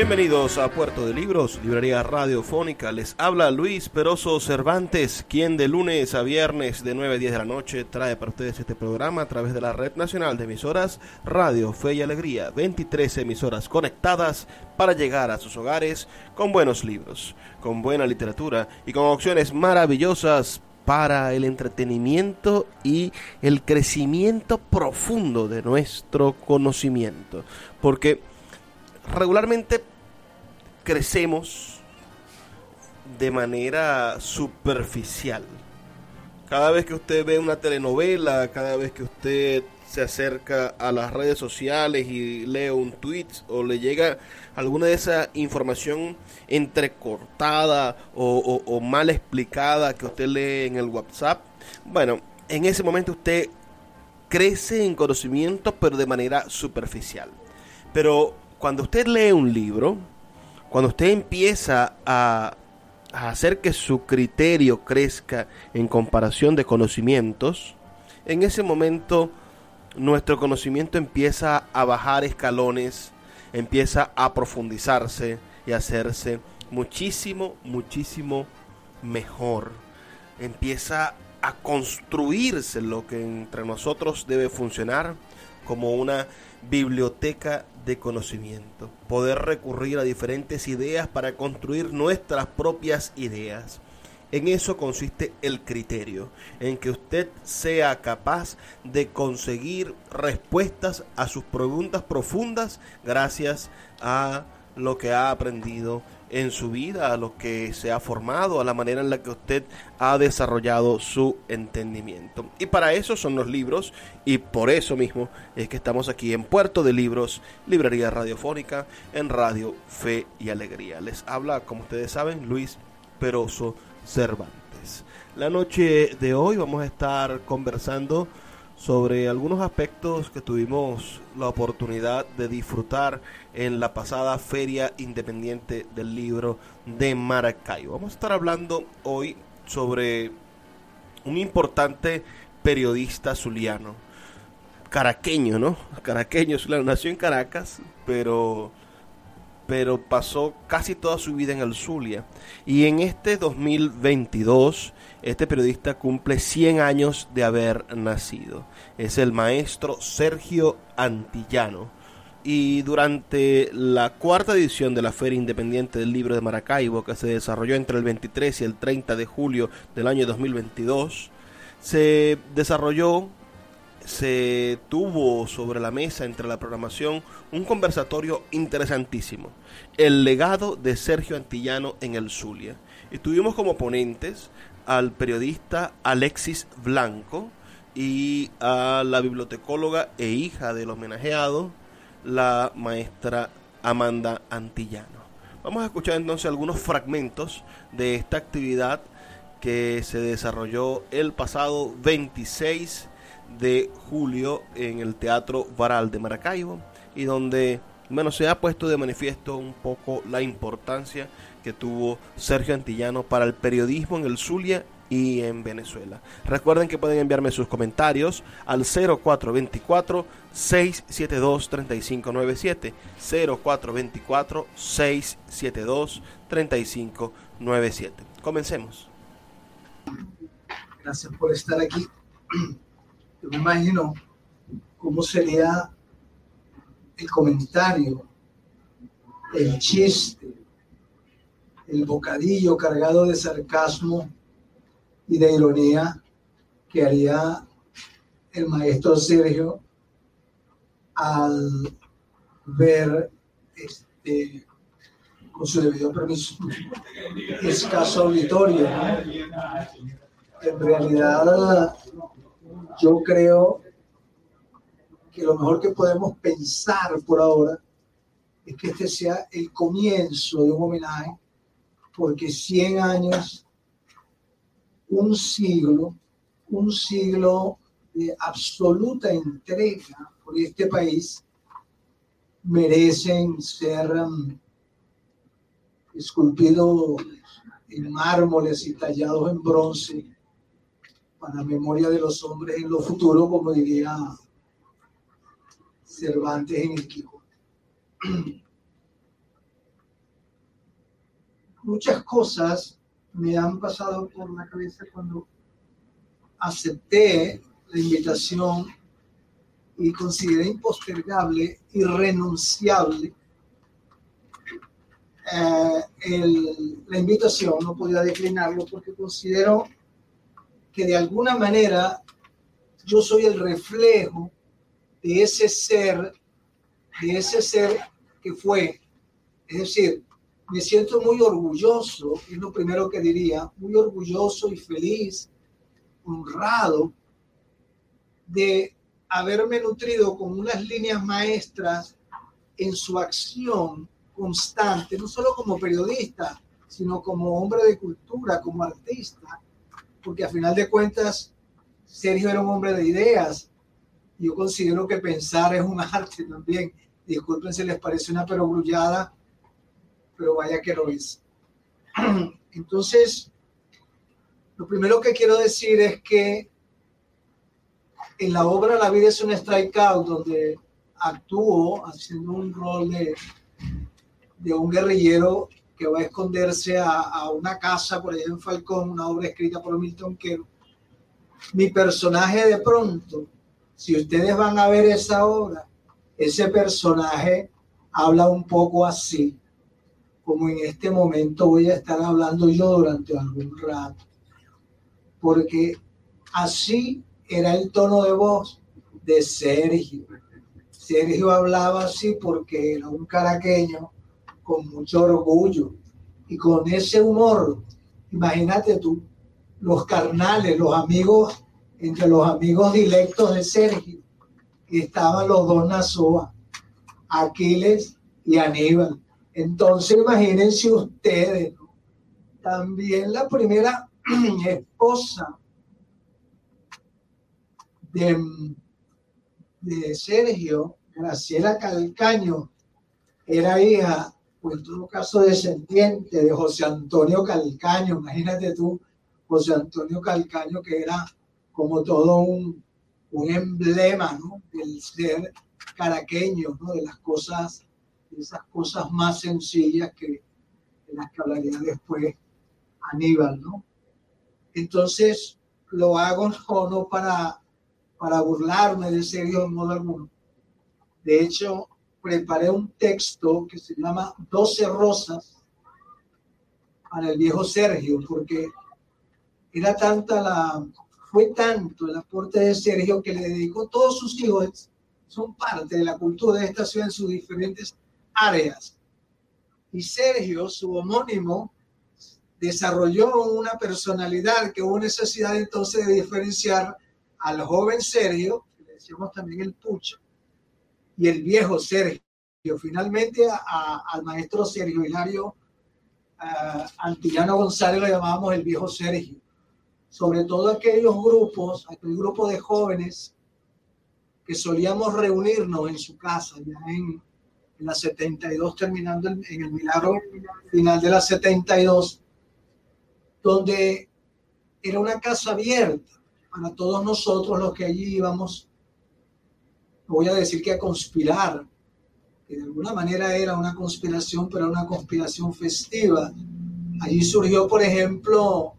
Bienvenidos a Puerto de Libros, librería radiofónica. Les habla Luis Peroso Cervantes, quien de lunes a viernes de 9 a 10 de la noche trae para ustedes este programa a través de la red nacional de emisoras Radio Fe y Alegría. 23 emisoras conectadas para llegar a sus hogares con buenos libros, con buena literatura y con opciones maravillosas para el entretenimiento y el crecimiento profundo de nuestro conocimiento. Porque regularmente crecemos de manera superficial. Cada vez que usted ve una telenovela, cada vez que usted se acerca a las redes sociales y lee un tweet o le llega alguna de esa información entrecortada o, o mal explicada que usted lee en el WhatsApp, bueno, en ese momento usted crece en conocimiento pero de manera superficial. Pero cuando usted lee un libro, cuando usted empieza a, hacer que su criterio crezca en comparación de conocimientos, en ese momento nuestro conocimiento empieza a bajar escalones, empieza a profundizarse y a hacerse muchísimo, muchísimo mejor. Empieza a construirse lo que entre nosotros debe funcionar como una biblioteca de conocimiento, poder recurrir a diferentes ideas para construir nuestras propias ideas. En eso consiste el criterio, en que usted sea capaz de conseguir respuestas a sus preguntas profundas gracias a lo que ha aprendido en su vida, a lo que se ha formado, a la manera en la que usted ha desarrollado su entendimiento. Y para eso son los libros y por eso mismo es que estamos aquí en Puerto de Libros, Librería Radiofónica, en Radio Fe y Alegría. Les habla, como ustedes saben, Luis Peroso Cervantes. La noche de hoy vamos a estar conversando sobre algunos aspectos que tuvimos la oportunidad de disfrutar en la pasada Feria Independiente del Libro de Maracaibo. Vamos a estar hablando hoy sobre un importante periodista zuliano, caraqueño, ¿no? Caraqueño, zuliano, nació en Caracas, pero pero pasó casi toda su vida en el Zulia. Y en este 2022 este periodista cumple 100 años de haber nacido. Es el maestro Sergio Antillano. Y durante la cuarta edición de la Feria Independiente del Libro de Maracaibo, que se desarrolló entre el 23 y el 30 de julio del año 2022, se desarrolló, se tuvo sobre la mesa entre la programación un conversatorio interesantísimo, el legado de Sergio Antillano en el Zulia. Y tuvimos como ponentes al periodista Alexis Blanco y a la bibliotecóloga e hija del homenajeado, la maestra Amanda Antillano. Vamos a escuchar entonces algunos fragmentos de esta actividad que se desarrolló el pasado 26 de julio en el Teatro Varal de Maracaibo y donde bueno, se ha puesto de manifiesto un poco la importancia que tuvo Sergio Antillano para el periodismo en el Zulia y en Venezuela. Recuerden que pueden enviarme sus comentarios al 0424 672 3597 0424 672 3597. Comencemos. Gracias por estar aquí. Yo me imagino cómo sería el comentario, el chiste, el bocadillo cargado de sarcasmo y de ironía que haría el maestro Sergio al ver este, con su debido permiso escaso auditorio. En realidad, yo creo que lo mejor que podemos pensar por ahora es que este sea el comienzo de un homenaje, porque 100 años, un siglo, un siglo de absoluta entrega por este país, merecen ser um, esculpidos en mármoles y tallados en bronce para memoria de los hombres en lo futuro, como diría Cervantes en el Quijote. Muchas cosas me han pasado por la cabeza cuando acepté la invitación y consideré impostergable, irrenunciable eh, la invitación, no podía declinarlo porque considero que de alguna manera yo soy el reflejo de ese ser, de ese ser que fue. Es decir, me siento muy orgulloso, es lo primero que diría, muy orgulloso y feliz, honrado de haberme nutrido con unas líneas maestras en su acción constante, no solo como periodista, sino como hombre de cultura, como artista, porque a final de cuentas Sergio era un hombre de ideas. Yo considero que pensar es un arte también. Disculpen si les parece una perogrullada, pero vaya que lo es. Entonces, lo primero que quiero decir es que en la obra La vida es un strikeout, donde actúo haciendo un rol de, de un guerrillero que va a esconderse a, una casa por allá en Falcón, una obra escrita por Milton Quero. Mi personaje de pronto, si ustedes van a ver esa obra, ese personaje habla un poco así, como en este momento voy a estar hablando yo durante algún rato, porque así era el tono de voz de Sergio. Sergio hablaba así porque era un caraqueño con mucho orgullo y con ese humor. Imagínate tú, los carnales, los amigos, entre los amigos directos de Sergio, estaban los dos Nazoa, Aquiles y Aníbal. Entonces, imagínense ustedes, también la primera esposa de, Sergio, Graciela Calcaño, era hija, o en todo caso descendiente de José Antonio Calcaño. Imagínate tú, José Antonio Calcaño, que era como todo un, un emblema ¿no? del ser caraqueño, ¿no? de las cosas, esas cosas más sencillas que, de las que hablaría después Aníbal. ¿no? Entonces, lo hago no para para burlarme de Sergio en modo. De hecho, preparé un texto que se llama Doce Rosas para el viejo Sergio, porque era tanta la, fue tanto el aporte de Sergio que le dedicó todos sus hijos, son parte de la cultura de esta ciudad en sus diferentes áreas. Y Sergio, su homónimo, desarrolló una personalidad que hubo necesidad entonces de diferenciar al joven Sergio, decíamos también el Pucho, y el viejo Sergio. Finalmente al maestro Sergio Hilario Antillano González lo llamábamos el viejo Sergio. Sobre todo aquellos grupos, aquel grupo de jóvenes que solíamos reunirnos en su casa, ya en, en la 72, terminando en, en el milagro final de la 72, donde era una casa abierta para todos nosotros los que allí íbamos, voy a decir que a conspirar, que de alguna manera era una conspiración, pero una conspiración festiva. Allí surgió, por ejemplo,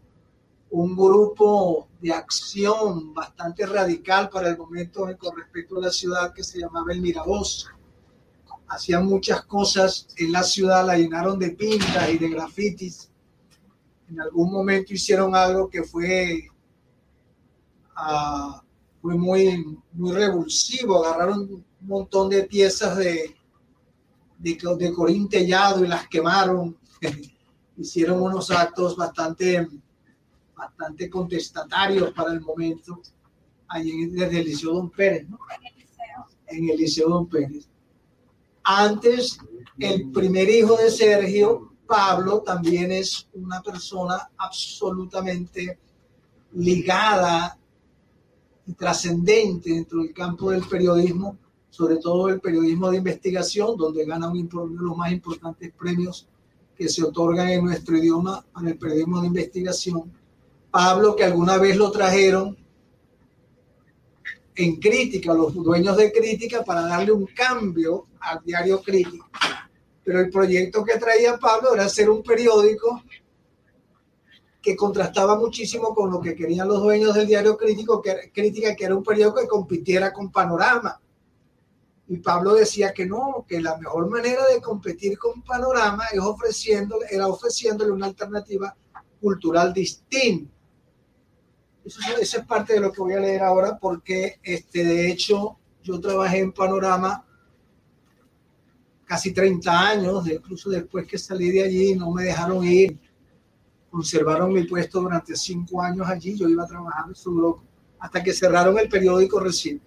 un grupo de acción bastante radical para el momento con respecto a la ciudad que se llamaba el Miravoz. Hacían muchas cosas en la ciudad, la llenaron de pintas y de grafitis. En algún momento hicieron algo que fue, uh, fue muy, muy revulsivo, agarraron un montón de piezas de, de, de corín y las quemaron. hicieron unos actos bastante, bastante contestatarios para el momento, allí desde el Liceo Don Pérez, ¿no? En el Liceo Don Pérez. Antes, el primer hijo de Sergio, Pablo, también es una persona absolutamente ligada y trascendente dentro del campo del periodismo, sobre todo el periodismo de investigación, donde gana uno de los más importantes premios que se otorgan en nuestro idioma para el periodismo de investigación. Pablo, que alguna vez lo trajeron en crítica, los dueños de crítica, para darle un cambio al diario crítico. Pero el proyecto que traía Pablo era hacer un periódico que contrastaba muchísimo con lo que querían los dueños del diario crítico, que, crítica, que era un periódico que compitiera con Panorama. Y Pablo decía que no, que la mejor manera de competir con Panorama es ofreciéndole, era ofreciéndole una alternativa cultural distinta eso, esa es parte de lo que voy a leer ahora porque, este, de hecho, yo trabajé en Panorama casi 30 años, incluso después que salí de allí no me dejaron ir, conservaron mi puesto durante cinco años allí, yo iba a trabajar en su bloque, hasta que cerraron el periódico recién.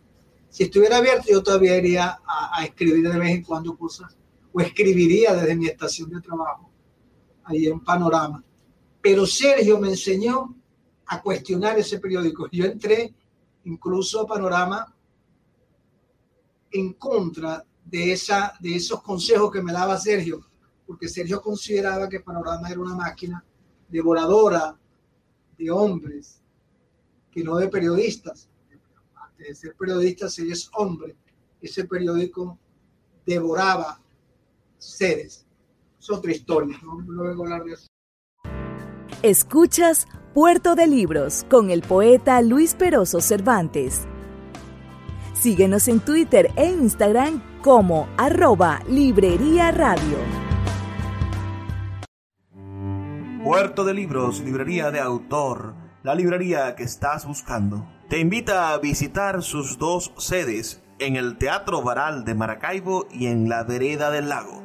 Si estuviera abierto, yo todavía iría a, a, escribir de vez en cuando cosas, o escribiría desde mi estación de trabajo, ahí en Panorama. Pero Sergio me enseñó a cuestionar ese periódico. Yo entré incluso a Panorama en contra de, esa, de esos consejos que me daba Sergio, porque Sergio consideraba que Panorama era una máquina devoradora de hombres, que no de periodistas. Antes de ser periodista, si es hombre. Ese periódico devoraba seres. Es otra historia, no, hablar de eso. Escuchas Puerto de Libros con el poeta Luis Peroso Cervantes. Síguenos en Twitter e Instagram como arroba Librería Radio. Puerto de Libros, librería de autor, la librería que estás buscando. Te invita a visitar sus dos sedes en el Teatro Varal de Maracaibo y en la Vereda del Lago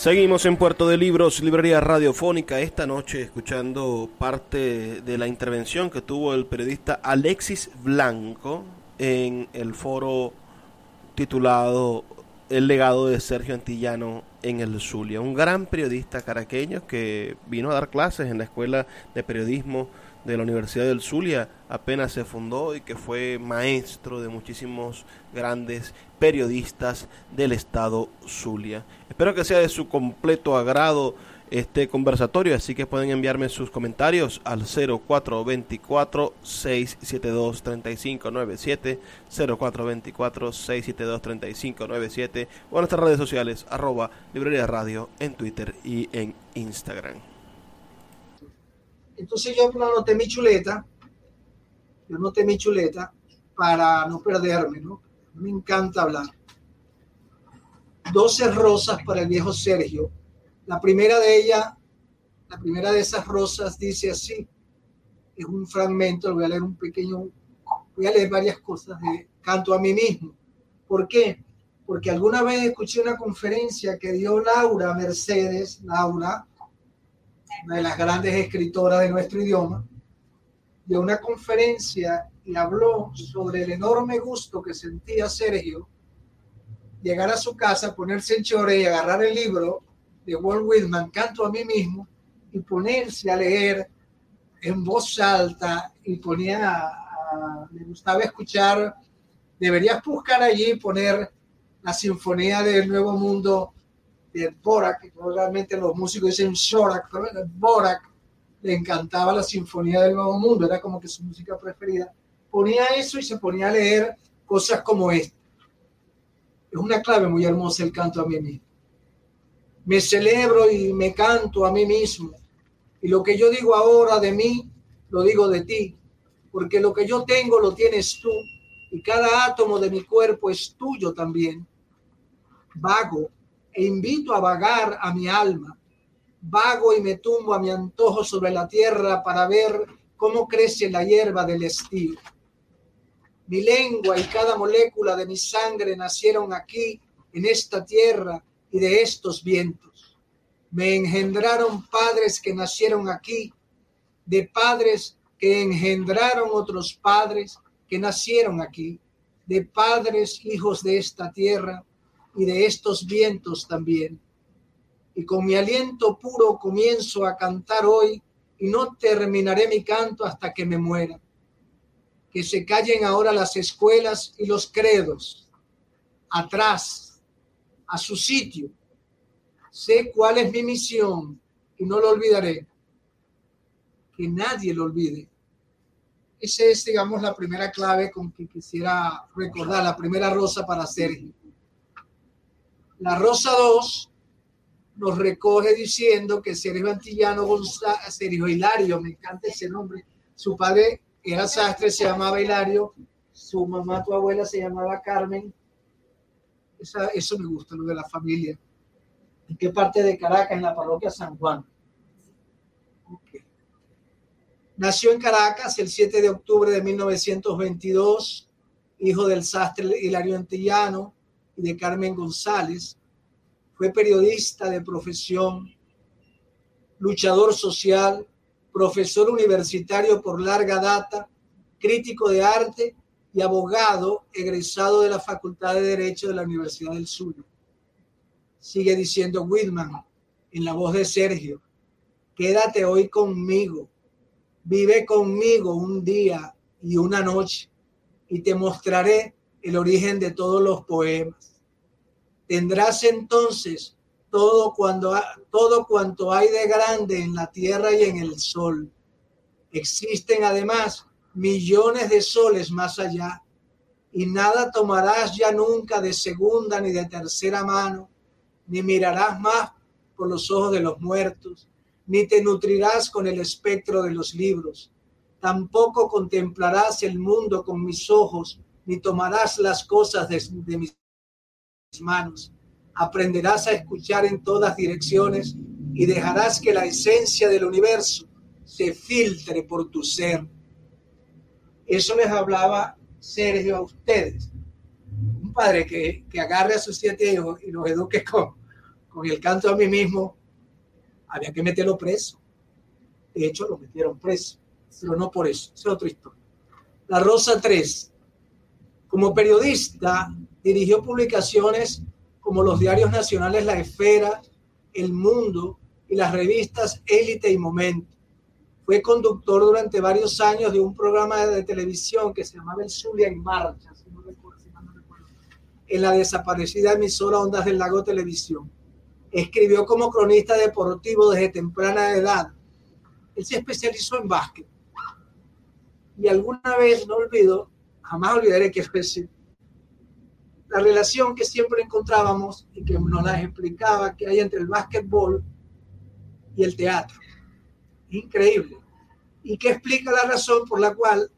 Seguimos en Puerto de Libros, librería radiofónica, esta noche escuchando parte de la intervención que tuvo el periodista Alexis Blanco en el foro titulado El legado de Sergio Antillano en el Zulia, un gran periodista caraqueño que vino a dar clases en la Escuela de Periodismo de la Universidad del Zulia apenas se fundó y que fue maestro de muchísimos grandes periodistas del estado Zulia. Espero que sea de su completo agrado este conversatorio, así que pueden enviarme sus comentarios al 0424-672-3597, 0424-672-3597 o en nuestras redes sociales, arroba Librería Radio en Twitter y en Instagram. Entonces yo anoté mi chuleta, yo anoté mi chuleta para no perderme, ¿no? Me encanta hablar. 12 rosas para el viejo Sergio. La primera de ellas, la primera de esas rosas dice así, es un fragmento, voy a leer un pequeño, voy a leer varias cosas de canto a mí mismo. ¿Por qué? porque alguna vez escuché una conferencia que dio Laura Mercedes, Laura, una de las grandes escritoras de nuestro idioma, dio una conferencia y habló sobre el enorme gusto que sentía Sergio llegar a su casa, ponerse en chore y agarrar el libro de Walt Whitman, Canto a mí mismo, y ponerse a leer en voz alta y ponía, me gustaba escuchar, deberías buscar allí poner la sinfonía del Nuevo Mundo de Borak, realmente los músicos dicen Shorak, pero Borak le encantaba la sinfonía del Nuevo Mundo, era como que su música preferida. Ponía eso y se ponía a leer cosas como esta. Es una clave muy hermosa el canto a mí mismo. Me celebro y me canto a mí mismo. Y lo que yo digo ahora de mí, lo digo de ti, porque lo que yo tengo lo tienes tú y cada átomo de mi cuerpo es tuyo también. Vago e invito a vagar a mi alma. Vago y me tumbo a mi antojo sobre la tierra para ver cómo crece la hierba del estío. Mi lengua y cada molécula de mi sangre nacieron aquí, en esta tierra y de estos vientos. Me engendraron padres que nacieron aquí, de padres que engendraron otros padres que nacieron aquí, de padres hijos de esta tierra y de estos vientos también. Y con mi aliento puro comienzo a cantar hoy y no terminaré mi canto hasta que me muera. Que se callen ahora las escuelas y los credos. Atrás, a su sitio. Sé cuál es mi misión y no lo olvidaré. Que nadie lo olvide. Esa es, digamos, la primera clave con que quisiera recordar, la primera rosa para Sergio. La Rosa 2 nos recoge diciendo que Sergio Antillano González, Sergio Hilario, me encanta ese nombre, su padre era sastre, se llamaba Hilario, su mamá, tu abuela, se llamaba Carmen. eso me gusta, lo de la familia. ¿En qué parte de Caracas? En la parroquia San Juan. Nació en Caracas el 7 de octubre de 1922, hijo del sastre Hilario Antillano de Carmen González. Fue periodista de profesión, luchador social, profesor universitario por larga data, crítico de arte y abogado egresado de la Facultad de Derecho de la Universidad del Sur. Sigue diciendo Whitman en la voz de Sergio, quédate hoy conmigo, vive conmigo un día y una noche y te mostraré el origen de todos los poemas Tendrás entonces todo, cuando, todo cuanto hay de grande en la tierra y en el sol. Existen además millones de soles más allá, y nada tomarás ya nunca de segunda ni de tercera mano, ni mirarás más por los ojos de los muertos, ni te nutrirás con el espectro de los libros. Tampoco contemplarás el mundo con mis ojos, ni tomarás las cosas de, de manos. Aprenderás a escuchar en todas direcciones y dejarás que la esencia del universo se filtre por tu ser. Eso les hablaba Sergio a ustedes. Un padre que, que agarre a sus siete hijos y los eduque con, el canto a mí mismo, había que meterlo preso. De hecho, lo metieron preso, pero no por eso. Es otra historia. La Rosa 3. Como periodista, Dirigió publicaciones como los diarios nacionales La Esfera, El Mundo y las revistas Élite y Momento. Fue conductor durante varios años de un programa de televisión que se llamaba El Zulia en Marcha, en la desaparecida emisora Ondas del Lago Televisión. Escribió como cronista deportivo desde temprana edad. Él se especializó en básquet. Y alguna vez, no olvido, jamás olvidaré que especie la relación que siempre encontrábamos y que nos la explicaba que hay entre el básquetbol y el teatro. Increíble. Y que explica la razón por la cual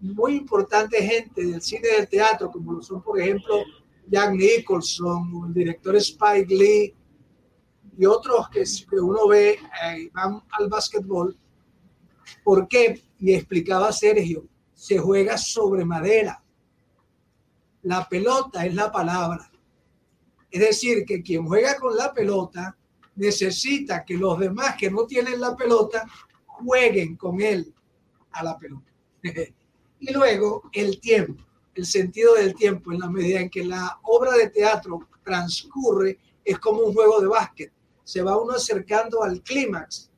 muy importante gente del cine y del teatro, como lo son, por ejemplo, Jack Nicholson, o el director Spike Lee y otros que, uno ve, eh, van al básquetbol. ¿Por qué? Y explicaba Sergio, se juega sobre madera la pelota es la palabra. Es decir, que quien juega con la pelota necesita que los demás que no tienen la pelota jueguen con él a la pelota. y luego el tiempo, el sentido del tiempo, en la medida en que la obra de teatro transcurre, es como un juego de básquet. Se va uno acercando al clímax.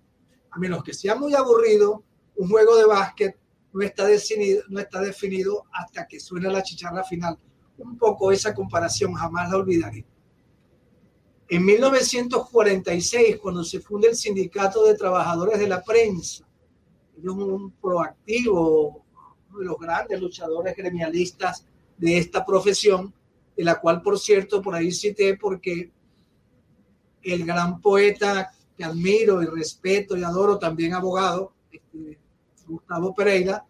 A menos que sea muy aburrido, un juego de básquet no está definido, no está definido hasta que suena la chicharra final. Un poco esa comparación jamás la olvidaré. En 1946, cuando se funda el Sindicato de Trabajadores de la Prensa, ellos un proactivo, uno de los grandes luchadores gremialistas de esta profesión, de la cual, por cierto, por ahí cité porque el gran poeta que admiro y respeto y adoro, también abogado, este, Gustavo Pereira,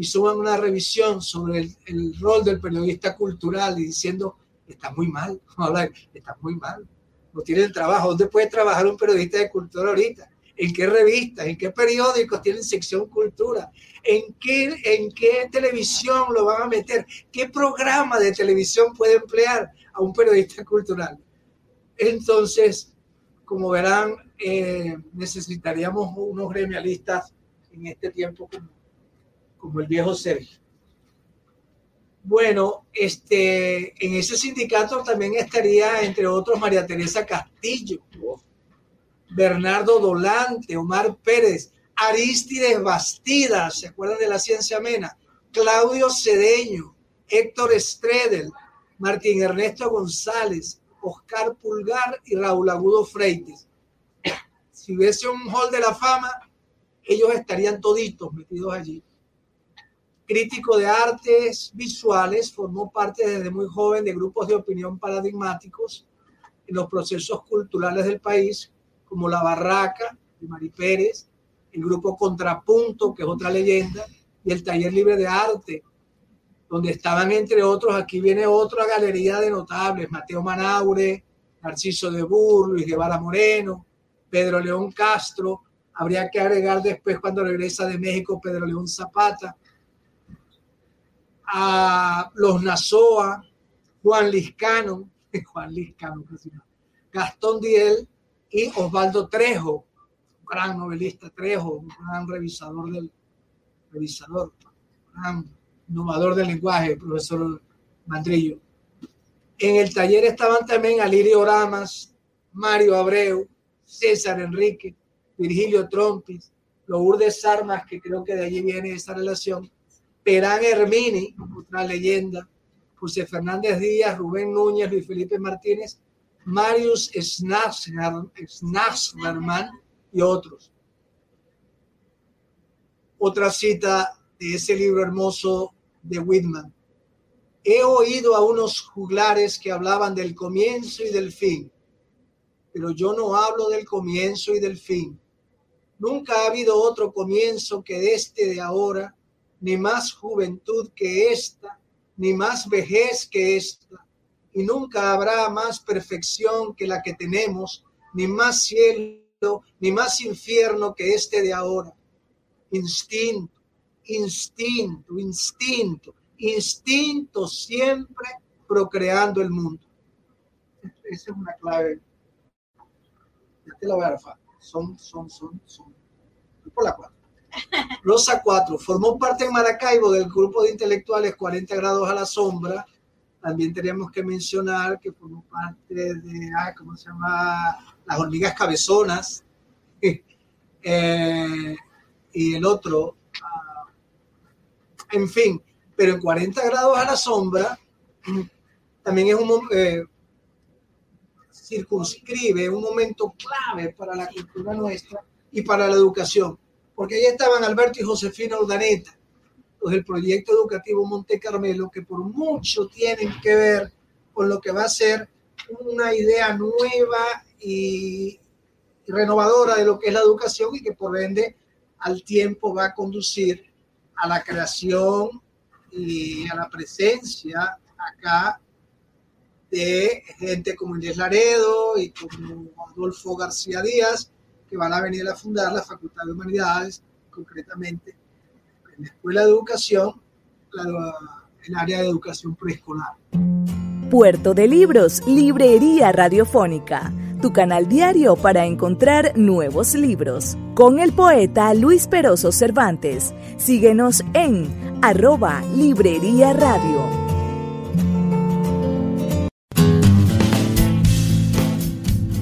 hizo una revisión sobre el, el, rol del periodista cultural y diciendo, está muy mal, está muy mal, no tiene el trabajo, ¿dónde puede trabajar un periodista de cultura ahorita? ¿En qué revistas? ¿En qué periódicos tienen sección cultura? ¿En qué, ¿En qué televisión lo van a meter? ¿Qué programa de televisión puede emplear a un periodista cultural? Entonces, como verán, eh, necesitaríamos unos gremialistas en este tiempo como, como el viejo Sergio. Bueno, este, en ese sindicato también estaría, entre otros, María Teresa Castillo, Bernardo Dolante, Omar Pérez, Aristides Bastidas, ¿se acuerdan de la ciencia amena? Claudio Cedeño, Héctor Stredel, Martín Ernesto González, Oscar Pulgar y Raúl Agudo Freites. Si hubiese un hall de la fama, ellos estarían toditos metidos allí. Crítico de artes visuales, formó parte desde muy joven de grupos de opinión paradigmáticos en los procesos culturales del país, como La Barraca de Mari Pérez, el grupo Contrapunto, que es otra leyenda, y el Taller Libre de Arte, donde estaban entre otros, aquí viene otra galería de notables, Mateo Manaure, Narciso de Bur, Luis Guevara Moreno, Pedro León Castro, habría que agregar después cuando regresa de México Pedro León Zapata, a los Nazoa, Juan Liscano, Juan Liscano, Gastón Diel y Osvaldo Trejo, un gran novelista Trejo, un gran revisador del revisador, gran innovador del lenguaje, profesor Mandrillo. En el taller estaban también Alirio Ramas, Mario Abreu, César Enrique, Virgilio Trompis, Lourdes Armas, que creo que de allí viene esa relación, Perán Hermini, otra leyenda, José Fernández Díaz, Rubén Núñez, Luis Felipe Martínez, Marius Schnatzlerman y otros. Otra cita de ese libro hermoso de Whitman. He oído a unos juglares que hablaban del comienzo y del fin, pero yo no hablo del comienzo y del fin. Nunca ha habido otro comienzo que este de ahora, ni más juventud que esta, ni más vejez que esta, y nunca habrá más perfección que la que tenemos, ni más cielo, ni más infierno que este de ahora. Instinto, instinto, instinto, instinto siempre procreando el mundo. Esa es una clave. Ya te la voy a Son, son, son, son. Por la. Rosa 4 formó parte en Maracaibo del grupo de intelectuales 40 grados a la sombra. También tenemos que mencionar que formó parte de, ah, ¿cómo se llama? Las hormigas cabezonas. Eh, y el otro, ah, en fin, pero en 40 grados a la sombra también es un eh, circunscribe un momento clave para la cultura nuestra y para la educación porque ahí estaban Alberto y Josefina Urdaneta, los del proyecto educativo Monte Carmelo, que por mucho tienen que ver con lo que va a ser una idea nueva y renovadora de lo que es la educación y que por ende al tiempo va a conducir a la creación y a la presencia acá de gente como Inés Laredo y como Adolfo García Díaz, que van a venir a fundar la Facultad de Humanidades, concretamente en la Escuela de Educación, el área de educación preescolar. Puerto de Libros, Librería Radiofónica, tu canal diario para encontrar nuevos libros. Con el poeta Luis Peroso Cervantes. Síguenos en arroba Librería Radio.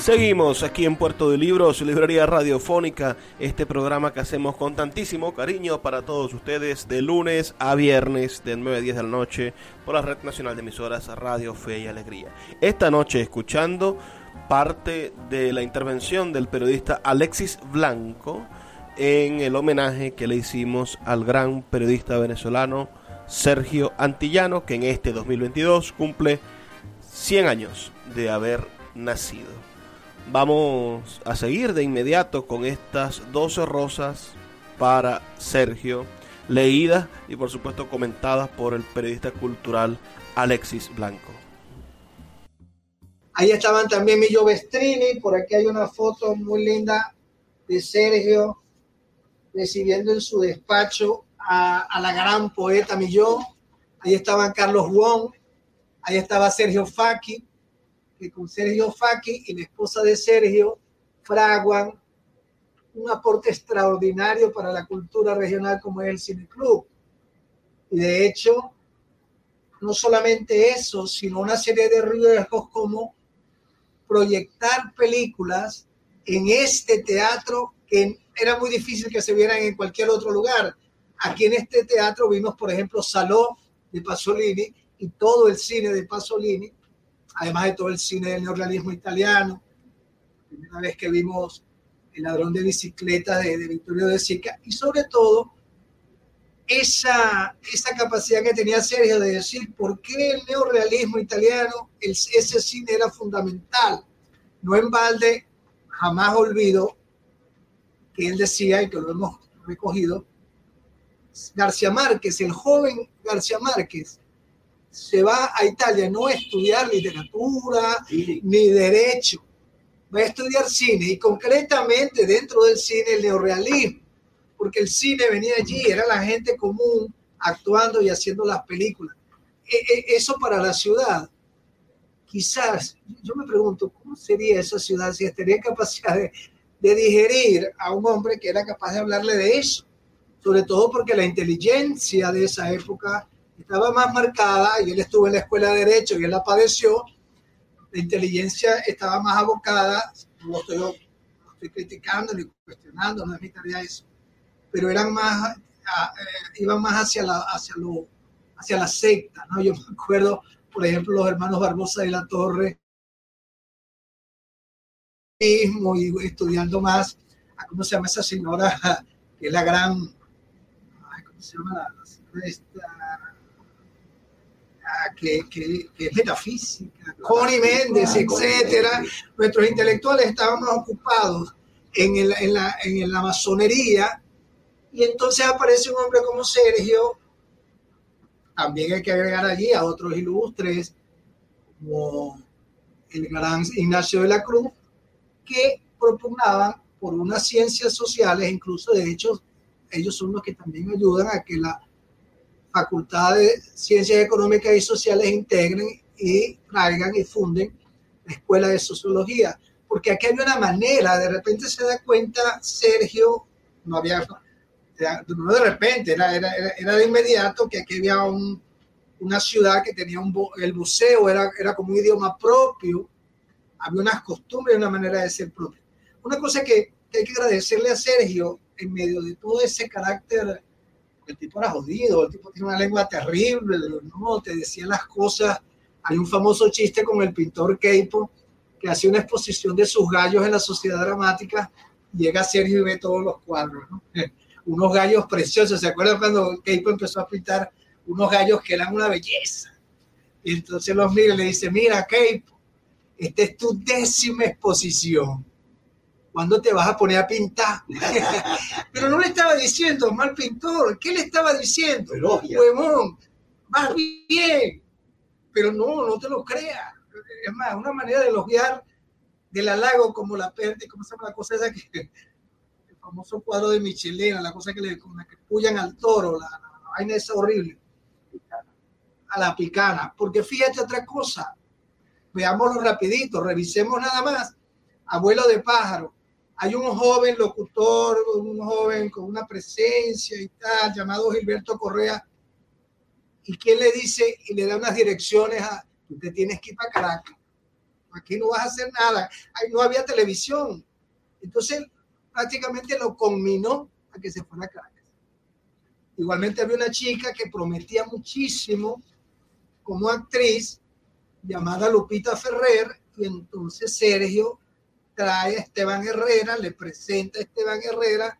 Seguimos aquí en Puerto de Libros, Librería Radiofónica, este programa que hacemos con tantísimo cariño para todos ustedes de lunes a viernes de 9 a 10 de la noche por la Red Nacional de Emisoras Radio Fe y Alegría. Esta noche escuchando parte de la intervención del periodista Alexis Blanco en el homenaje que le hicimos al gran periodista venezolano Sergio Antillano, que en este 2022 cumple 100 años de haber nacido. Vamos a seguir de inmediato con estas 12 rosas para Sergio, leídas y por supuesto comentadas por el periodista cultural Alexis Blanco. Ahí estaban también Millo Vestrini, por aquí hay una foto muy linda de Sergio recibiendo en su despacho a, la gran poeta Milló. Ahí estaban Carlos Wong, ahí estaba Sergio Faki, que con Sergio Faki y la esposa de Sergio fraguan un aporte extraordinario para la cultura regional como es el Cine Club. Y de hecho, no solamente eso, sino una serie de riesgos como proyectar películas en este teatro que era muy difícil que se vieran en cualquier otro lugar. Aquí en este teatro vimos, por ejemplo, Saló de Pasolini y todo el cine de Pasolini, además de todo el cine del neorrealismo italiano. Primera vez que vimos El ladrón de bicicleta de, de Vittorio de Sica y sobre todo esa, esa capacidad que tenía Sergio de decir por qué el neorealismo italiano, ese cine era fundamental. No en balde, jamás olvido que él decía, y que lo hemos recogido, García Márquez, el joven García Márquez, se va a Italia no a estudiar literatura ni derecho, va a estudiar cine y concretamente dentro del cine el neorealismo porque el cine venía allí, era la gente común actuando y haciendo las películas. E, e, eso para la ciudad, quizás, yo me pregunto, ¿cómo sería esa ciudad si estaría capacidad de, de digerir a un hombre que era capaz de hablarle de eso? Sobre todo porque la inteligencia de esa época estaba más marcada y él estuvo en la escuela de Derecho y él la padeció. La inteligencia estaba más abocada, no estoy, criticando ni cuestionando, no es mi tarea eso, pero eran más, eh, iban más hacia la, hacia, lo, hacia la secta, ¿no? Yo me acuerdo, por ejemplo, los hermanos Barbosa de la Torre, mismo y estudiando más, ¿cómo se llama esa señora? Que es la gran, ¿cómo se llama la, señora? Que, que, que, es metafísica, Connie Méndez, etcétera. Nuestros intelectuales estaban más ocupados en, el, en, la, en la masonería y entonces aparece un hombre como Sergio, también hay que agregar allí a otros ilustres, como el gran Ignacio de la Cruz, que propugnaban por unas ciencias sociales, incluso de hecho ellos son los que también ayudan a que la Facultad de Ciencias Económicas y Sociales integren y traigan y funden la Escuela de Sociología, porque aquí hay una manera, de repente se da cuenta Sergio, no había no de repente, era, era, era de inmediato que aquí había un, una ciudad que tenía un, el buceo, era, era como un idioma propio, había unas costumbres una manera de ser propia. Una cosa que hay que agradecerle a Sergio en medio de todo ese carácter, el tipo era jodido, el tipo tiene una lengua terrible, no, te decía las cosas. Hay un famoso chiste con el pintor Keipo que hacía una exposición de sus gallos en la sociedad dramática. Llega Sergio y ve todos los cuadros, ¿no? unos gallos preciosos. ¿Se acuerdan cuando Keipo empezó a pintar unos gallos que eran una belleza? Y entonces los mira y le dice, mira, Keipo, esta es tu décima exposición ¿Cuándo te vas a poner a pintar? Pero no le estaba diciendo, mal pintor, ¿qué le estaba diciendo? Huevón, vas bien. Pero no, no te lo creas. Es más, una manera de elogiar del halago como la pérdida, ¿cómo se llama la cosa esa que el famoso cuadro de Michelena, la cosa que le con la que pullan al toro, la, la vaina esa horrible. A la picana. Porque fíjate otra cosa, veámoslo rapidito, revisemos nada más. Abuelo de pájaro, hay un joven locutor, un joven con una presencia y tal, llamado Gilberto Correa, y quien le dice y le da unas direcciones a, usted tienes que ir para Caracas, aquí no vas a hacer nada, Ahí no había televisión. Entonces prácticamente lo conminó a que se fuera a Caracas. Igualmente había una chica que prometía muchísimo como actriz, llamada Lupita Ferrer, y entonces Sergio trae a Esteban Herrera, le presenta a Esteban Herrera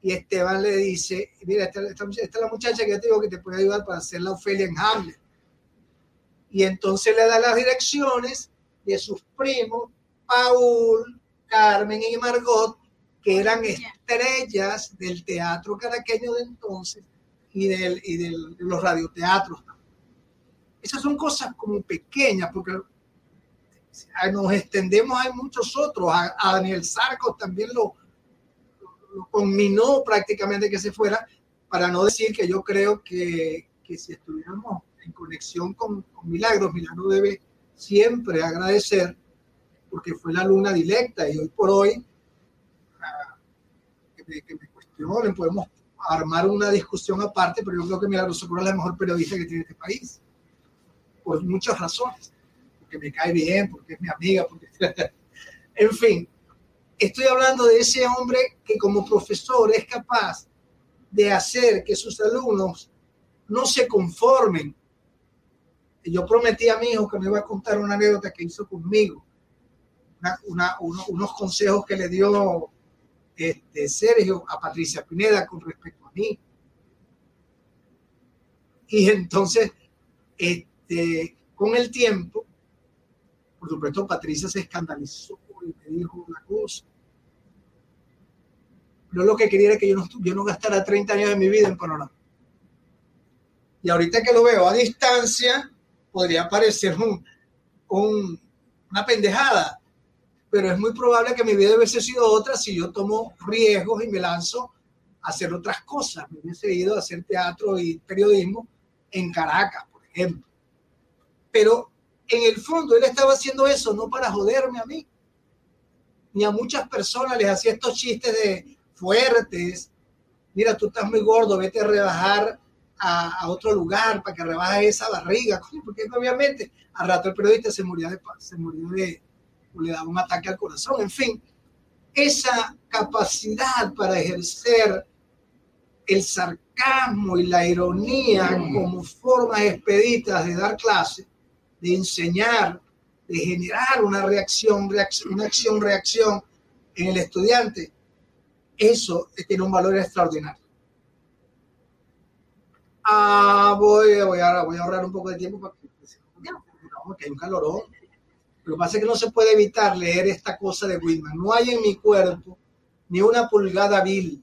y Esteban le dice, mira, esta, es la muchacha que yo te digo que te puede ayudar para hacer la Ofelia en Hamlet. Y entonces le da las direcciones de sus primos, Paul, Carmen y Margot, que eran estrellas del teatro caraqueño de entonces y, del, y del, de los radioteatros. Esas son cosas como pequeñas, porque nos extendemos, hay muchos otros. A, Daniel Sarcos también lo, lo, combinó prácticamente que se fuera, para no decir que yo creo que, que si estuviéramos en conexión con, Milagros, Milagro debe siempre agradecer porque fue la luna directa y hoy por hoy ah, que, me, cuestionen, podemos armar una discusión aparte, pero yo creo que Milagros es la mejor periodista que tiene este país, por muchas razones porque me cae bien, porque es mi amiga, porque... en fin, estoy hablando de ese hombre que como profesor es capaz de hacer que sus alumnos no se conformen. Yo prometí a mi hijo que me iba a contar una anécdota que hizo conmigo, unos consejos que le dio este, Sergio a Patricia Pineda con respecto a mí. Y entonces, este, con el tiempo, por supuesto, Patricia se escandalizó y me dijo una cosa. Yo lo que quería era que yo no, gastara 30 años de mi vida en panorama. Y ahorita que lo veo a distancia, podría parecer un, un, una pendejada, pero es muy probable que mi vida hubiese sido otra si yo tomo riesgos y me lanzo a hacer otras cosas. Me hubiese ido a hacer teatro y periodismo en Caracas, por ejemplo. Pero en el fondo él estaba haciendo eso no para joderme a mí, ni a muchas personas les hacía estos chistes de fuertes, mira, tú estás muy gordo, vete a rebajar a, otro lugar para que rebajes esa barriga, porque obviamente al rato el periodista se murió de, se murió de, le daba un ataque al corazón, en fin, esa capacidad para ejercer el sarcasmo y la ironía como formas expeditas de dar clase, de enseñar, de generar una reacción, una acción-reacción en el estudiante, eso tiene un valor extraordinario. Ah, voy, a, ahorrar un poco de tiempo para que, hay un calorón. Lo que pasa es que no se puede evitar leer esta cosa de Whitman. No hay en mi cuerpo ni una pulgada vil.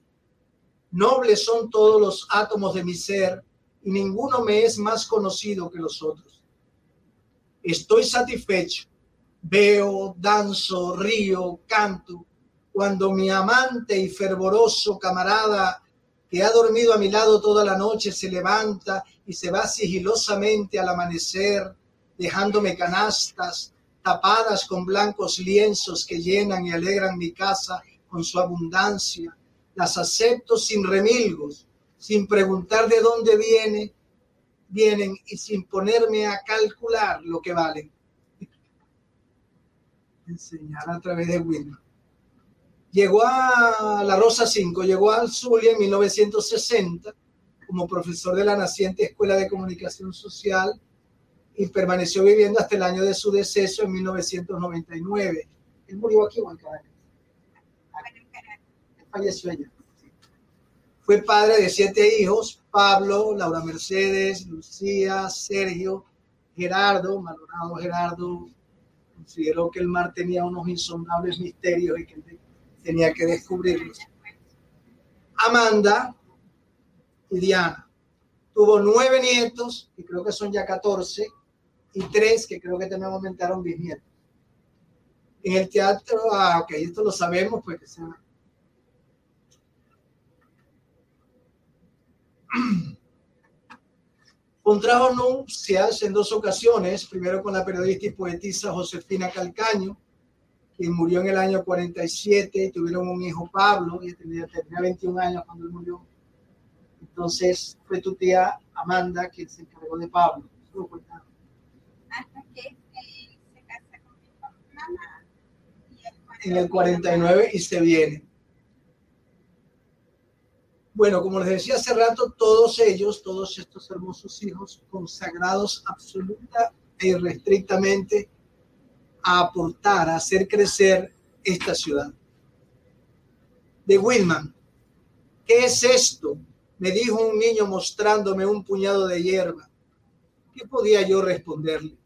Nobles son todos los átomos de mi ser y ninguno me es más conocido que los otros estoy satisfecho, veo, danzo, río, canto, cuando mi amante y fervoroso camarada que ha dormido a mi lado toda la noche se levanta y se va sigilosamente al amanecer, dejándome canastas tapadas con blancos lienzos que llenan y alegran mi casa con su abundancia, las acepto sin remilgos, sin preguntar de dónde viene, vienen y sin ponerme a calcular lo que valen. Enseñar a través de Wilma. Llegó a la Rosa 5, llegó al Zulia en 1960 como profesor de la naciente Escuela de Comunicación Social y permaneció viviendo hasta el año de su deceso en 1999. Él murió aquí o en Caracas. Él falleció allá. Fue padre de siete hijos, Pablo, Laura Mercedes, Lucía, Sergio, Gerardo, Malorado Gerardo, consideró que el mar tenía unos insondables misterios y que tenía que descubrirlos. Amanda y Diana. Tuvo nueve nietos, que creo que son ya 14, y tres que creo que también aumentaron bisnietos. En el teatro, ah, ok, esto lo sabemos, pues que se Contrajo nupcias en dos ocasiones, primero con la periodista y poetisa Josefina Calcaño, quien murió en el año 47 y tuvieron un hijo Pablo, y tenía, tenía 21 años cuando él murió. Entonces fue tu tía Amanda quien se encargó de Pablo. Hasta que se casa con mi mamá. En el 49 y se viene. Bueno, como les decía hace rato, todos ellos, todos estos hermosos hijos, consagrados absoluta e irrestrictamente a aportar, a hacer crecer esta ciudad. De Wilman, ¿qué es esto? Me dijo un niño mostrándome un puñado de hierba. ¿Qué podía yo responderle?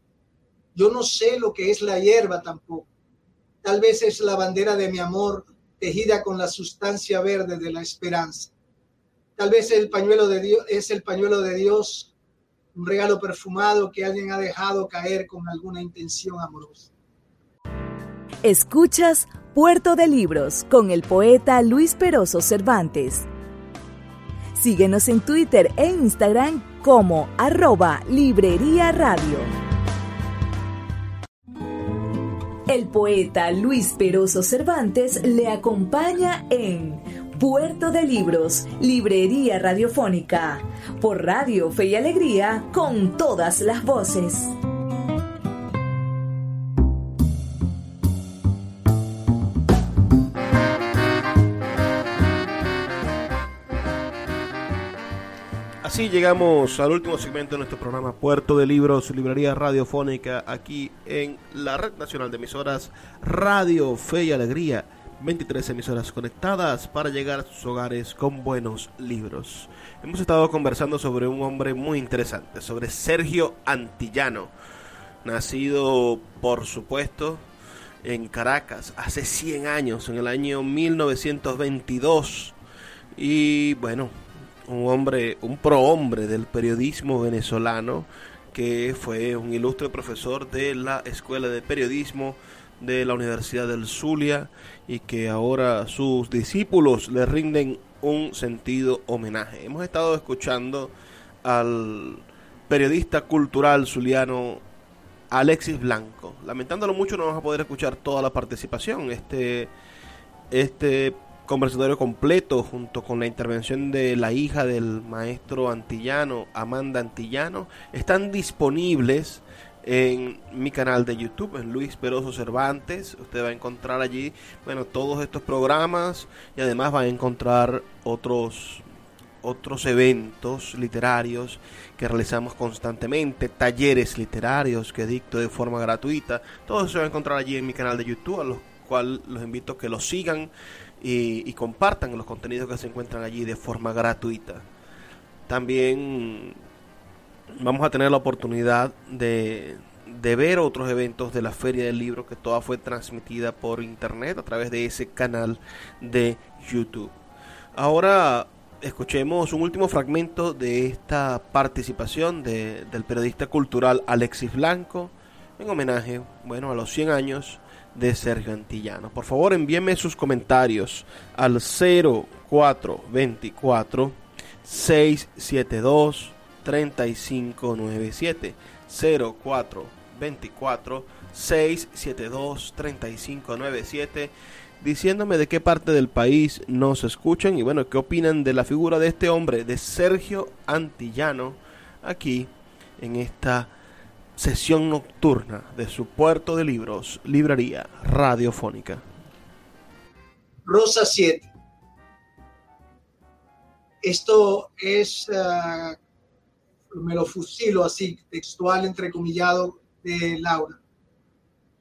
Yo no sé lo que es la hierba tampoco. Tal vez es la bandera de mi amor tejida con la sustancia verde de la esperanza. Tal vez el pañuelo de Dios es el pañuelo de Dios, un regalo perfumado que alguien ha dejado caer con alguna intención amorosa. Escuchas Puerto de Libros con el poeta Luis Peroso Cervantes. Síguenos en Twitter e Instagram como arroba Librería Radio. El poeta Luis Peroso Cervantes le acompaña en Puerto de Libros, Librería Radiofónica, por Radio Fe y Alegría, con todas las voces. Así llegamos al último segmento de nuestro programa Puerto de Libros, Librería Radiofónica, aquí en la Red Nacional de Emisoras Radio Fe y Alegría 23 emisoras conectadas para llegar a sus hogares con buenos libros. Hemos estado conversando sobre un hombre muy interesante, sobre Sergio Antillano, nacido por supuesto en Caracas hace 100 años, en el año 1922. Y bueno, un hombre, un prohombre del periodismo venezolano que fue un ilustre profesor de la Escuela de Periodismo de la Universidad del Zulia y que ahora sus discípulos le rinden un sentido homenaje. Hemos estado escuchando al periodista cultural zuliano Alexis Blanco. Lamentándolo mucho no vamos a poder escuchar toda la participación. Este, este conversatorio completo junto con la intervención de la hija del maestro antillano, Amanda Antillano, están disponibles en mi canal de YouTube, en Luis Peroso Cervantes. Usted va a encontrar allí, bueno, todos estos programas y además va a encontrar otros otros eventos literarios que realizamos constantemente, talleres literarios que dicto de forma gratuita. Todo eso se va a encontrar allí en mi canal de YouTube, a los cual los invito a que lo sigan y, y compartan los contenidos que se encuentran allí de forma gratuita. También vamos a tener la oportunidad de, ver otros eventos de la Feria del Libro, que toda fue transmitida por internet a través de ese canal de YouTube. Ahora escuchemos un último fragmento de esta participación del periodista cultural Alexis Blanco en homenaje, bueno, a los 100 años de Sergio Antillano. Por favor, envíenme sus comentarios al 0424 672 3597 04 24 672 3597 diciéndome de qué parte del país nos escuchan y bueno, qué opinan de la figura de este hombre, de Sergio Antillano, aquí en esta sesión nocturna de su puerto de libros, librería radiofónica. Rosa 7. Esto es, uh, me lo fusilo así, textual, entrecomillado, de Laura.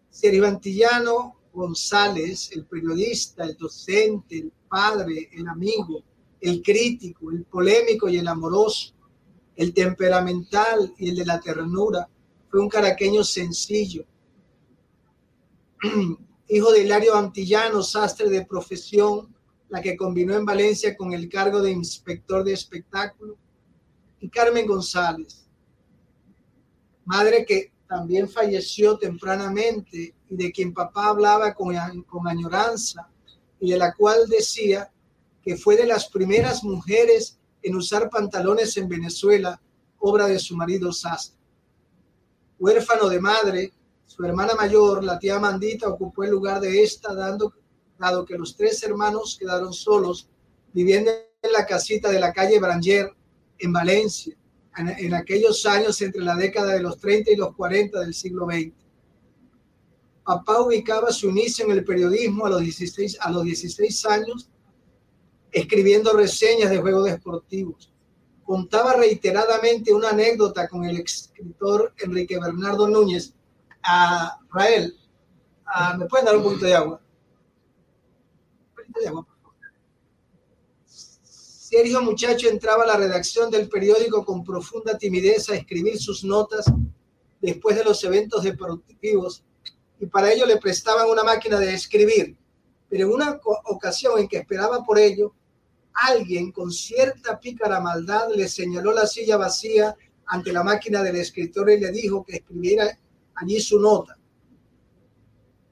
Sergio Antillano González, el periodista, el docente, el padre, el amigo, el crítico, el polémico y el amoroso, el temperamental y el de la ternura, fue un caraqueño sencillo. Hijo de Hilario Antillano, sastre de profesión, la que combinó en Valencia con el cargo de inspector de espectáculo, y Carmen González, madre que también falleció tempranamente y de quien papá hablaba con, con añoranza y de la cual decía que fue de las primeras mujeres en usar pantalones en Venezuela, obra de su marido Sastre. Huérfano de madre, su hermana mayor, la tía Mandita, ocupó el lugar de esta, dando, dado que los tres hermanos quedaron solos, viviendo en la casita de la calle Branger, en Valencia, en, aquellos años entre la década de los 30 y los 40 del siglo XX. Papá ubicaba su inicio en el periodismo a los 16, a los 16 años, escribiendo reseñas de juegos deportivos. Contaba reiteradamente una anécdota con el escritor Enrique Bernardo Núñez. A Rael, ¿me pueden dar un poquito de agua? Un poquito de agua, Sergio Muchacho entraba a la redacción del periódico con profunda timidez a escribir sus notas después de los eventos deportivos y para ello le prestaban una máquina de escribir. Pero en una ocasión en que esperaba por ello, alguien con cierta pícara maldad le señaló la silla vacía ante la máquina del escritor y le dijo que escribiera allí su nota.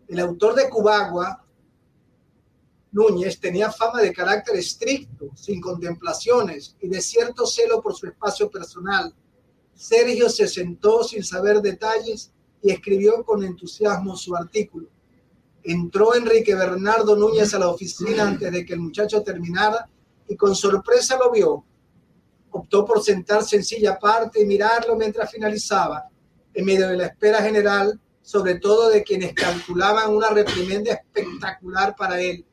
El autor de Cubagua Núñez tenía fama de carácter estricto, sin contemplaciones y de cierto celo por su espacio personal. Sergio se sentó sin saber detalles y escribió con entusiasmo su artículo. Entró Enrique Bernardo Núñez a la oficina antes de que el muchacho terminara y con sorpresa lo vio. Optó por sentarse en silla aparte y mirarlo mientras finalizaba, en medio de la espera general, sobre todo de quienes calculaban una reprimenda espectacular para él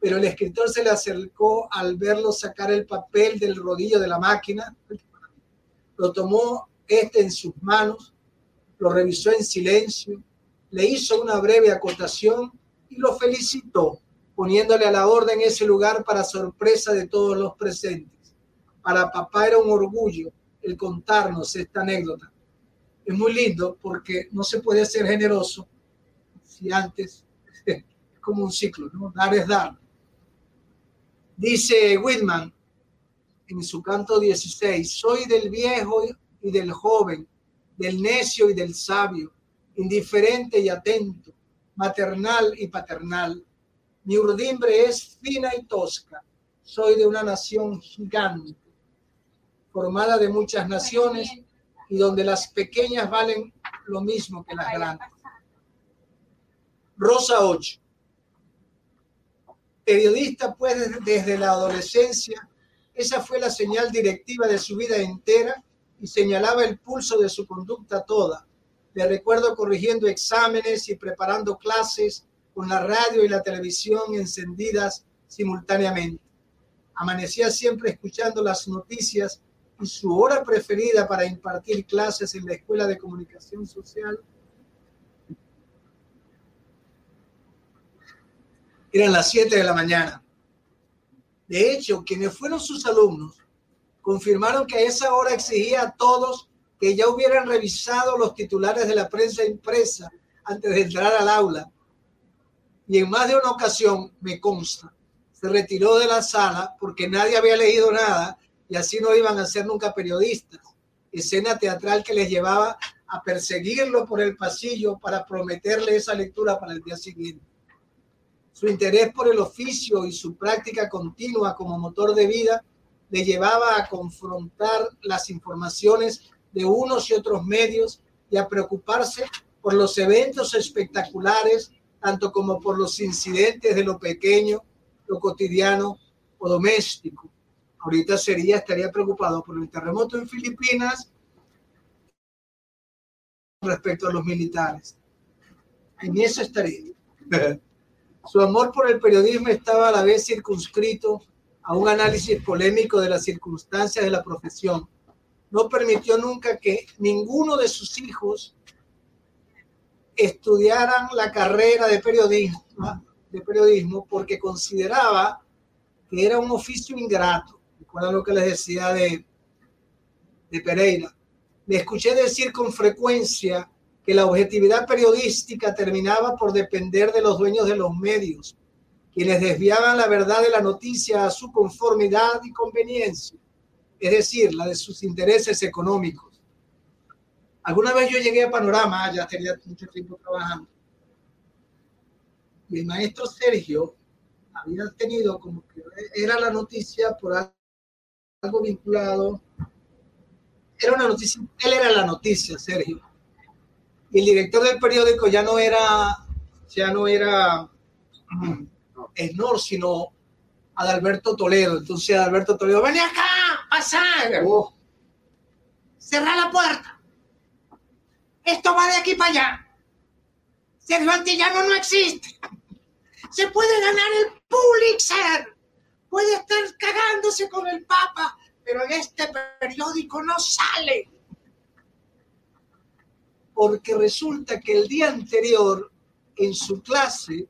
pero el escritor se le acercó al verlo sacar el papel del rodillo de la máquina, lo tomó este en sus manos, lo revisó en silencio, le hizo una breve acotación y lo felicitó, poniéndole a la orden ese lugar para sorpresa de todos los presentes. Para papá era un orgullo el contarnos esta anécdota. Es muy lindo porque no se puede ser generoso si antes es como un ciclo, ¿no? Dar es dar. Dice Whitman en su canto 16, soy del viejo y del joven, del necio y del sabio, indiferente y atento, maternal y paternal. Mi urdimbre es fina y tosca, soy de una nación gigante, formada de muchas naciones y donde las pequeñas valen lo mismo que las grandes. Rosa 8 periodista pues desde la adolescencia, esa fue la señal directiva de su vida entera y señalaba el pulso de su conducta toda. Le recuerdo corrigiendo exámenes y preparando clases con la radio y la televisión encendidas simultáneamente. Amanecía siempre escuchando las noticias y su hora preferida para impartir clases en la Escuela de Comunicación Social eran las 7 de la mañana. De hecho, quienes fueron sus alumnos confirmaron que a esa hora exigía a todos que ya hubieran revisado los titulares de la prensa impresa antes de entrar al aula. Y en más de una ocasión, me consta, se retiró de la sala porque nadie había leído nada y así no iban a ser nunca periodistas. Escena teatral que les llevaba a perseguirlo por el pasillo para prometerle esa lectura para el día siguiente. Su interés por el oficio y su práctica continua como motor de vida le llevaba a confrontar las informaciones de unos y otros medios y a preocuparse por los eventos espectaculares tanto como por los incidentes de lo pequeño, lo cotidiano o doméstico. Ahorita sería, estaría preocupado por el terremoto en Filipinas respecto a los militares. En eso estaría. Su amor por el periodismo estaba a la vez circunscrito a un análisis polémico de las circunstancias de la profesión. No permitió nunca que ninguno de sus hijos estudiaran la carrera de periodismo, de periodismo porque consideraba que era un oficio ingrato. Recuerda lo que les decía de, de Pereira. Le escuché decir con frecuencia que la objetividad periodística terminaba por depender de los dueños de los medios, quienes desviaban la verdad de la noticia a su conformidad y conveniencia, es decir, la de sus intereses económicos. Alguna vez yo llegué a Panorama, ya tenía mucho tiempo trabajando, y el maestro Sergio había tenido como que era la noticia por algo vinculado, era una noticia, él era la noticia, Sergio, y el director del periódico ya no era, ya no era Esnor, sino Adalberto Toledo. Entonces Adalberto Toledo, ven acá, pasa. Oh. Cerra la puerta. Esto va de aquí para allá. Sergio Antillano no existe. Se puede ganar el Pulitzer. Puede estar cagándose con el Papa, pero en este periódico no sale porque resulta que el día anterior en su clase,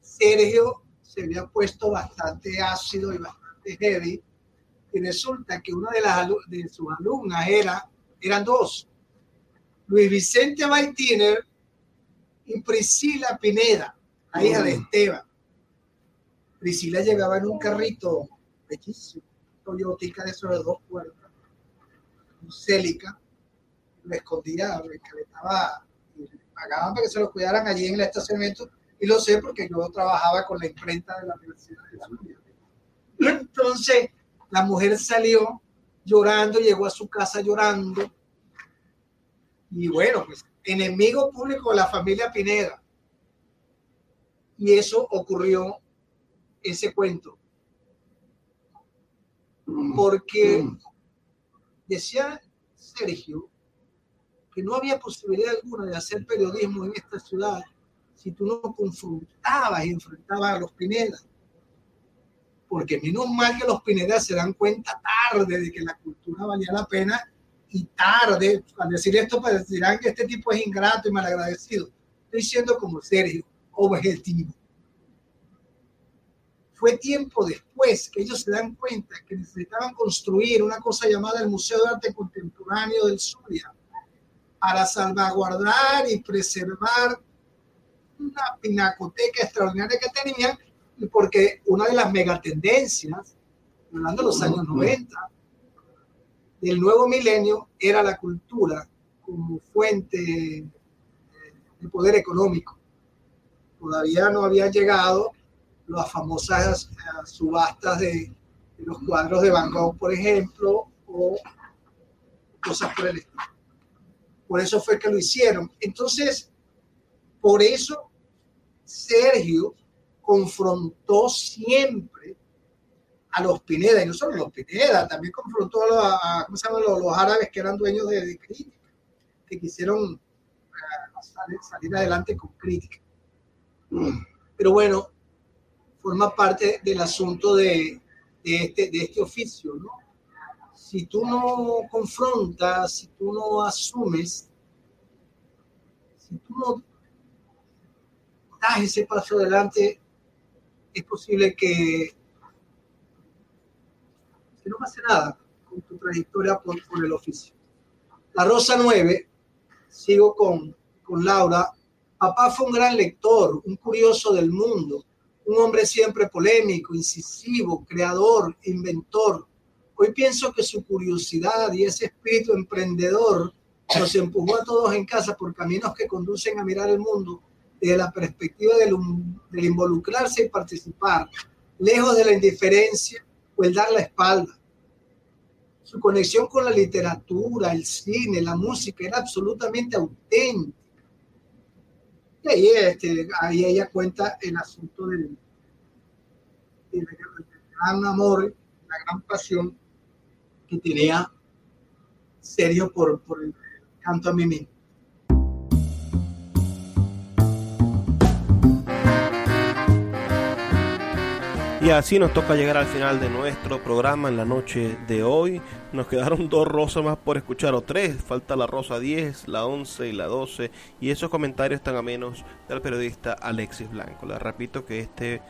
Sergio se había puesto bastante ácido y bastante heavy, y resulta que una de, las, de sus alumnas era, eran dos, Luis Vicente Baitiner y Priscila Pineda, la hija de Esteban. Priscila llegaba en un carrito bellísimo, Toyotica de esos dos puertas, un Célica, lo escondía, que le estaba, pagaban para que se lo cuidaran allí en el estacionamiento, y lo sé porque yo trabajaba con la imprenta de la Universidad de Zulia. Entonces, la mujer salió llorando, llegó a su casa llorando, y bueno, pues enemigo público de la familia Pineda. Y eso ocurrió, ese cuento. Porque decía Sergio que no había posibilidad alguna de hacer periodismo en esta ciudad si tú no confrontabas y enfrentabas a los Pineda. Porque menos mal que los Pineda se dan cuenta tarde de que la cultura valía la pena y tarde, al decir esto, pues dirán que este tipo es ingrato y malagradecido. Estoy siendo como Sergio, objetivo. Fue tiempo después que ellos se dan cuenta que necesitaban construir una cosa llamada el Museo de Arte Contemporáneo del Zulia, para salvaguardar y preservar una pinacoteca extraordinaria que tenían porque una de las megatendencias, hablando de los años 90, del nuevo milenio era la cultura como fuente de poder económico. Todavía no habían llegado las famosas eh, subastas de, de los cuadros de Van Gogh, por ejemplo, o cosas por el estilo. Por eso fue que lo hicieron. Entonces, por eso Sergio confrontó siempre a los Pineda, y no solo los Pineda, también confrontó a. Los, árabes que eran dueños de, crítica, que quisieron uh, salir, adelante con crítica. Pero bueno, forma parte del asunto de, este, de este oficio, ¿no? Si tú no confrontas, si tú no asumes, si tú no das ese paso adelante, es posible que, no pase nada con tu trayectoria por, el oficio. La Rosa 9, sigo con, con Laura. Papá fue un gran lector, un curioso del mundo, un hombre siempre polémico, incisivo, creador, inventor Hoy pienso que su curiosidad y ese espíritu emprendedor nos empujó a todos en casa por caminos que conducen a mirar el mundo desde la perspectiva del, involucrarse y participar, lejos de la indiferencia o el dar la espalda. Su conexión con la literatura, el cine, la música era absolutamente auténtica. Y ahí, este, ahí ella cuenta el asunto del, del gran amor, la gran pasión que tenía serio por, por el canto a mí. Y así nos toca llegar al final de nuestro programa en la noche de hoy. Nos quedaron dos rosas más por escuchar, o tres. Falta la rosa 10, la 11 y la 12. Y esos comentarios tan menos del periodista Alexis Blanco. Les repito que este,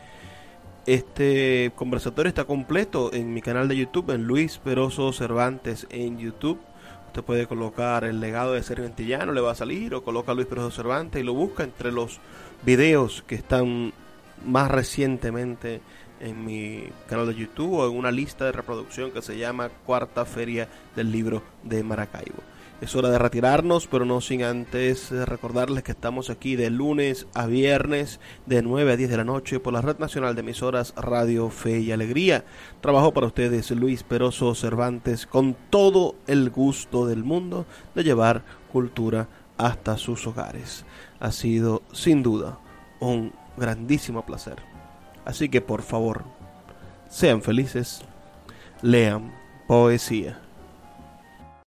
este conversatorio está completo en mi canal de YouTube, en Luis Peroso Cervantes en YouTube. Usted puede colocar el legado de Sergio Antillano, le va a salir, o coloca Luis Peroso Cervantes y lo busca entre los videos que están más recientemente en mi canal de YouTube o en una lista de reproducción que se llama Cuarta Feria del Libro de Maracaibo. Es hora de retirarnos, pero no sin antes recordarles que estamos aquí de lunes a viernes de 9 a 10 de la noche por la Red Nacional de Emisoras Radio Fe y Alegría. Trabajo para ustedes Luis Peroso Cervantes con todo el gusto del mundo de llevar cultura hasta sus hogares. Ha sido sin duda un grandísimo placer. Así que por favor, sean felices, lean poesía.